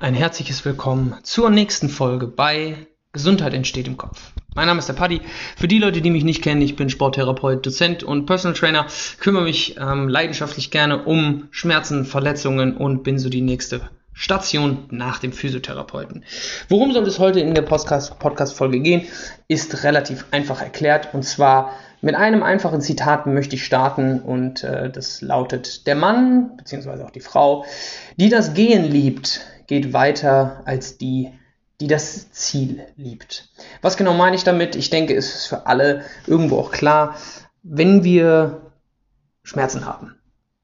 ein herzliches Willkommen zur nächsten Folge bei Gesundheit entsteht im Kopf. Mein Name ist der Paddy. Für die Leute, die mich nicht kennen, ich bin Sporttherapeut, Dozent und Personal Trainer, kümmere mich ähm, leidenschaftlich gerne um Schmerzen, Verletzungen und bin so die nächste Station nach dem Physiotherapeuten. Worum soll es heute in der Podcast-Folge gehen, ist relativ einfach erklärt. Und zwar mit einem einfachen Zitat möchte ich starten und äh, das lautet, der Mann, beziehungsweise auch die Frau, die das Gehen liebt, geht weiter als die, die das Ziel liebt. Was genau meine ich damit? Ich denke, es ist für alle irgendwo auch klar, wenn wir Schmerzen haben,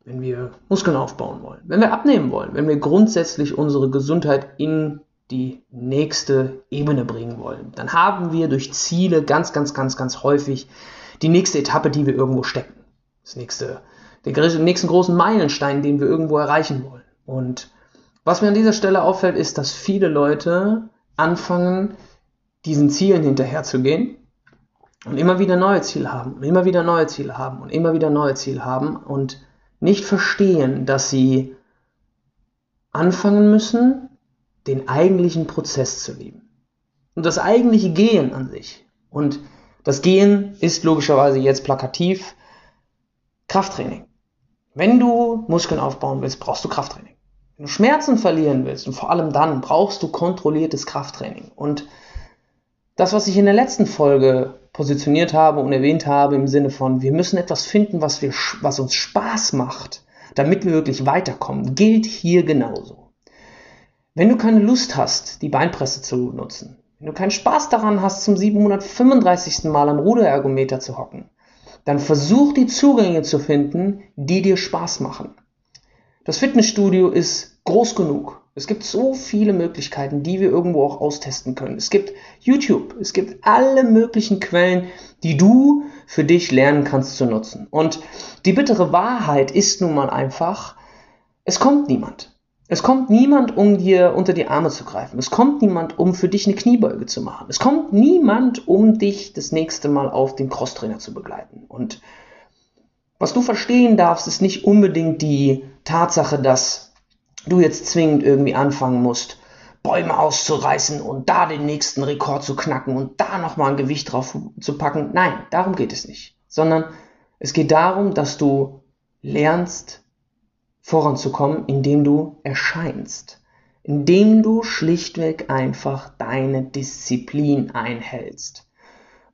wenn wir Muskeln aufbauen wollen, wenn wir abnehmen wollen, wenn wir grundsätzlich unsere Gesundheit in die nächste Ebene bringen wollen, dann haben wir durch Ziele ganz, ganz, ganz, ganz häufig die nächste Etappe, die wir irgendwo stecken. Das nächste, den nächsten großen Meilenstein, den wir irgendwo erreichen wollen. Und was mir an dieser Stelle auffällt, ist, dass viele Leute anfangen, diesen Zielen hinterherzugehen und immer wieder neue Ziele haben und immer wieder neue Ziele haben und immer wieder neue Ziele haben und nicht verstehen, dass sie anfangen müssen, den eigentlichen Prozess zu lieben. Und das eigentliche Gehen an sich. Und das Gehen ist logischerweise jetzt plakativ Krafttraining. Wenn du Muskeln aufbauen willst, brauchst du Krafttraining. Wenn du Schmerzen verlieren willst und vor allem dann brauchst du kontrolliertes Krafttraining. Und das, was ich in der letzten Folge positioniert habe und erwähnt habe im Sinne von, wir müssen etwas finden, was, wir, was uns Spaß macht, damit wir wirklich weiterkommen, gilt hier genauso. Wenn du keine Lust hast, die Beinpresse zu nutzen, wenn du keinen Spaß daran hast, zum 735. Mal am Ruderergometer zu hocken, dann versuch die Zugänge zu finden, die dir Spaß machen. Das Fitnessstudio ist groß genug. Es gibt so viele Möglichkeiten, die wir irgendwo auch austesten können. Es gibt YouTube, es gibt alle möglichen Quellen, die du für dich lernen kannst zu nutzen. Und die bittere Wahrheit ist nun mal einfach, es kommt niemand. Es kommt niemand, um dir unter die Arme zu greifen. Es kommt niemand, um für dich eine Kniebeuge zu machen. Es kommt niemand, um dich das nächste Mal auf den Crosstrainer zu begleiten. Und was du verstehen darfst, ist nicht unbedingt die Tatsache, dass du jetzt zwingend irgendwie anfangen musst, Bäume auszureißen und da den nächsten Rekord zu knacken und da nochmal ein Gewicht drauf zu packen. Nein, darum geht es nicht. Sondern es geht darum, dass du lernst voranzukommen, indem du erscheinst. Indem du schlichtweg einfach deine Disziplin einhältst.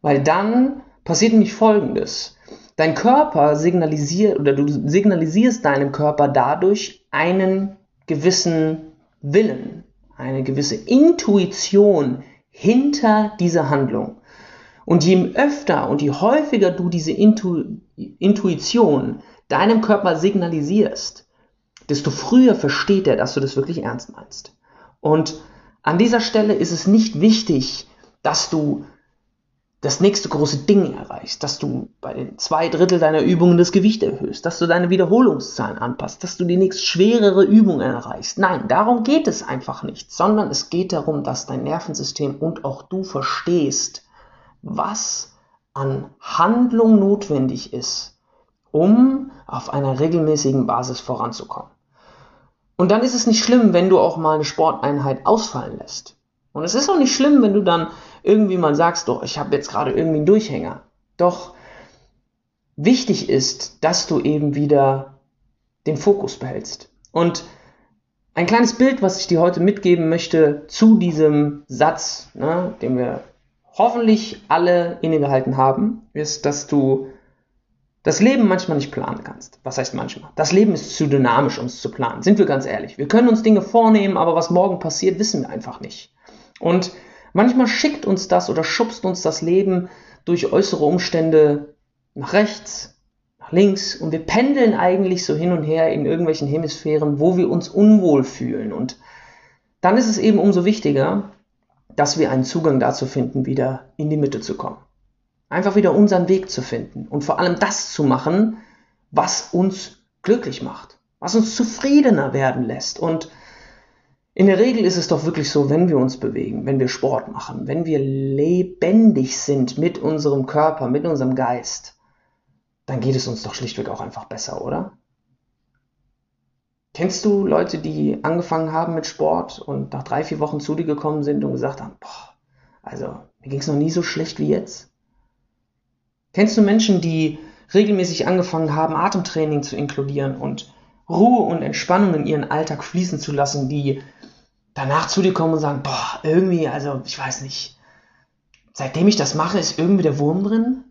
Weil dann passiert nämlich Folgendes. Dein Körper signalisiert oder du signalisierst deinem Körper dadurch einen gewissen Willen, eine gewisse Intuition hinter dieser Handlung. Und je öfter und je häufiger du diese Intu Intuition deinem Körper signalisierst, desto früher versteht er, dass du das wirklich ernst meinst. Und an dieser Stelle ist es nicht wichtig, dass du das nächste große Ding erreichst, dass du bei den zwei Drittel deiner Übungen das Gewicht erhöhst, dass du deine Wiederholungszahlen anpasst, dass du die nächst schwerere Übung erreichst. Nein, darum geht es einfach nicht, sondern es geht darum, dass dein Nervensystem und auch du verstehst, was an Handlung notwendig ist, um auf einer regelmäßigen Basis voranzukommen. Und dann ist es nicht schlimm, wenn du auch mal eine Sporteinheit ausfallen lässt. Und es ist auch nicht schlimm, wenn du dann irgendwie mal sagst, doch, ich habe jetzt gerade irgendwie einen Durchhänger. Doch wichtig ist, dass du eben wieder den Fokus behältst. Und ein kleines Bild, was ich dir heute mitgeben möchte zu diesem Satz, ne, den wir hoffentlich alle innegehalten haben, ist, dass du das Leben manchmal nicht planen kannst. Was heißt manchmal? Das Leben ist zu dynamisch, um es zu planen. Sind wir ganz ehrlich. Wir können uns Dinge vornehmen, aber was morgen passiert, wissen wir einfach nicht. Und Manchmal schickt uns das oder schubst uns das Leben durch äußere Umstände nach rechts, nach links und wir pendeln eigentlich so hin und her in irgendwelchen Hemisphären, wo wir uns unwohl fühlen. Und dann ist es eben umso wichtiger, dass wir einen Zugang dazu finden, wieder in die Mitte zu kommen. Einfach wieder unseren Weg zu finden und vor allem das zu machen, was uns glücklich macht, was uns zufriedener werden lässt und in der Regel ist es doch wirklich so, wenn wir uns bewegen, wenn wir Sport machen, wenn wir lebendig sind mit unserem Körper, mit unserem Geist, dann geht es uns doch schlichtweg auch einfach besser, oder? Kennst du Leute, die angefangen haben mit Sport und nach drei, vier Wochen zu dir gekommen sind und gesagt haben, boah, also mir ging es noch nie so schlecht wie jetzt? Kennst du Menschen, die regelmäßig angefangen haben, Atemtraining zu inkludieren und Ruhe und Entspannung in ihren Alltag fließen zu lassen, die danach zu dir kommen und sagen, boah, irgendwie, also ich weiß nicht, seitdem ich das mache, ist irgendwie der Wurm drin?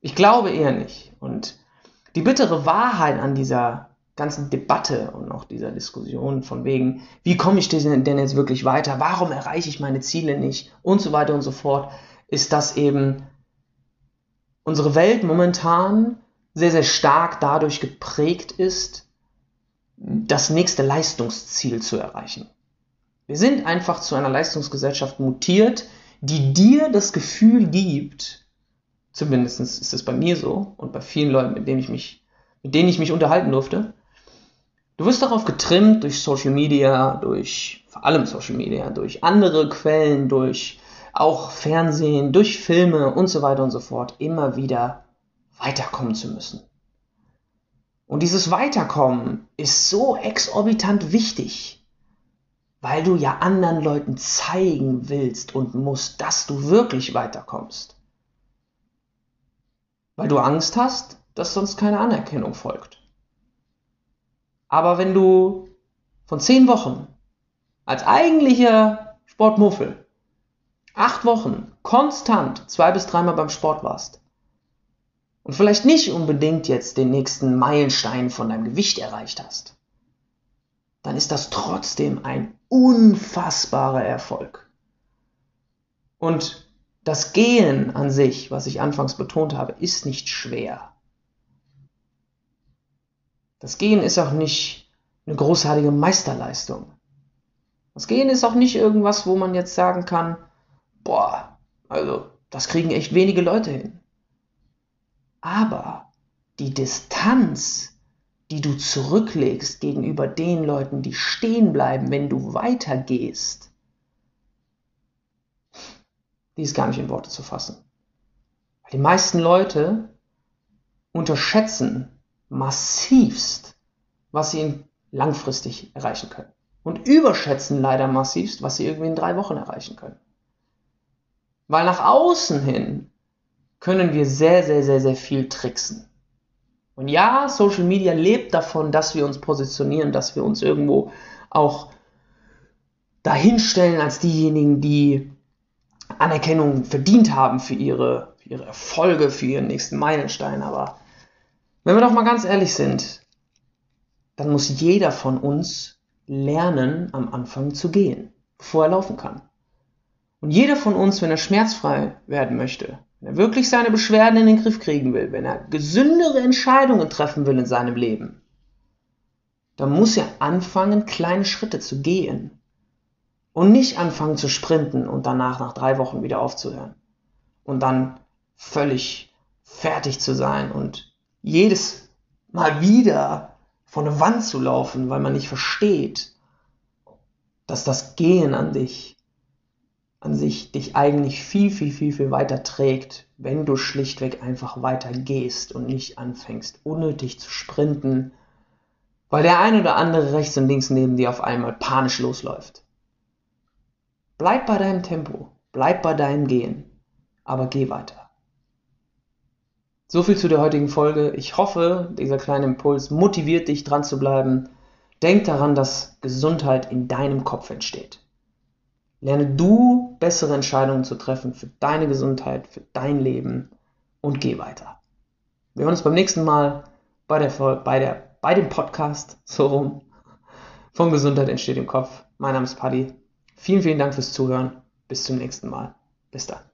Ich glaube eher nicht. Und die bittere Wahrheit an dieser ganzen Debatte und auch dieser Diskussion von wegen, wie komme ich denn jetzt wirklich weiter, warum erreiche ich meine Ziele nicht und so weiter und so fort, ist, dass eben unsere Welt momentan sehr, sehr stark dadurch geprägt ist, das nächste Leistungsziel zu erreichen. Wir sind einfach zu einer Leistungsgesellschaft mutiert, die dir das Gefühl gibt, zumindest ist es bei mir so und bei vielen Leuten, mit denen ich mich, mit denen ich mich unterhalten durfte, Du wirst darauf getrimmt durch Social Media, durch vor allem Social Media, durch andere Quellen, durch auch Fernsehen, durch Filme und so weiter und so fort, immer wieder weiterkommen zu müssen. Und dieses Weiterkommen ist so exorbitant wichtig, weil du ja anderen Leuten zeigen willst und musst, dass du wirklich weiterkommst. Weil du Angst hast, dass sonst keine Anerkennung folgt. Aber wenn du von zehn Wochen als eigentlicher Sportmuffel acht Wochen konstant zwei bis dreimal beim Sport warst und vielleicht nicht unbedingt jetzt den nächsten Meilenstein von deinem Gewicht erreicht hast, dann ist das trotzdem ein unfassbarer Erfolg. Und das Gehen an sich, was ich anfangs betont habe, ist nicht schwer. Das Gehen ist auch nicht eine großartige Meisterleistung. Das Gehen ist auch nicht irgendwas, wo man jetzt sagen kann, boah, also das kriegen echt wenige Leute hin. Aber die Distanz, die du zurücklegst gegenüber den Leuten, die stehen bleiben, wenn du weitergehst, die ist gar nicht in Worte zu fassen. Die meisten Leute unterschätzen massivst, was sie langfristig erreichen können. Und überschätzen leider massivst, was sie irgendwie in drei Wochen erreichen können. Weil nach außen hin können wir sehr, sehr, sehr, sehr viel tricksen. Und ja, Social Media lebt davon, dass wir uns positionieren, dass wir uns irgendwo auch dahinstellen als diejenigen, die Anerkennung verdient haben für ihre, für ihre Erfolge, für ihren nächsten Meilenstein. Aber wenn wir doch mal ganz ehrlich sind, dann muss jeder von uns lernen, am Anfang zu gehen, bevor er laufen kann. Und jeder von uns, wenn er schmerzfrei werden möchte, wenn er wirklich seine Beschwerden in den Griff kriegen will, wenn er gesündere Entscheidungen treffen will in seinem Leben, dann muss er anfangen, kleine Schritte zu gehen. Und nicht anfangen zu sprinten und danach nach drei Wochen wieder aufzuhören. Und dann völlig fertig zu sein und jedes Mal wieder vor eine Wand zu laufen, weil man nicht versteht, dass das Gehen an dich, an sich dich eigentlich viel, viel, viel, viel weiter trägt, wenn du schlichtweg einfach weiter gehst und nicht anfängst, unnötig zu sprinten, weil der ein oder andere rechts und links neben dir auf einmal panisch losläuft. Bleib bei deinem Tempo, bleib bei deinem Gehen, aber geh weiter. So viel zu der heutigen Folge. Ich hoffe, dieser kleine Impuls motiviert dich dran zu bleiben. Denk daran, dass Gesundheit in deinem Kopf entsteht. Lerne du bessere Entscheidungen zu treffen für deine Gesundheit, für dein Leben und geh weiter. Wir hören uns beim nächsten Mal bei, der, bei, der, bei dem Podcast so rum. Von Gesundheit entsteht im Kopf. Mein Name ist Paddy. Vielen, vielen Dank fürs Zuhören. Bis zum nächsten Mal. Bis dann.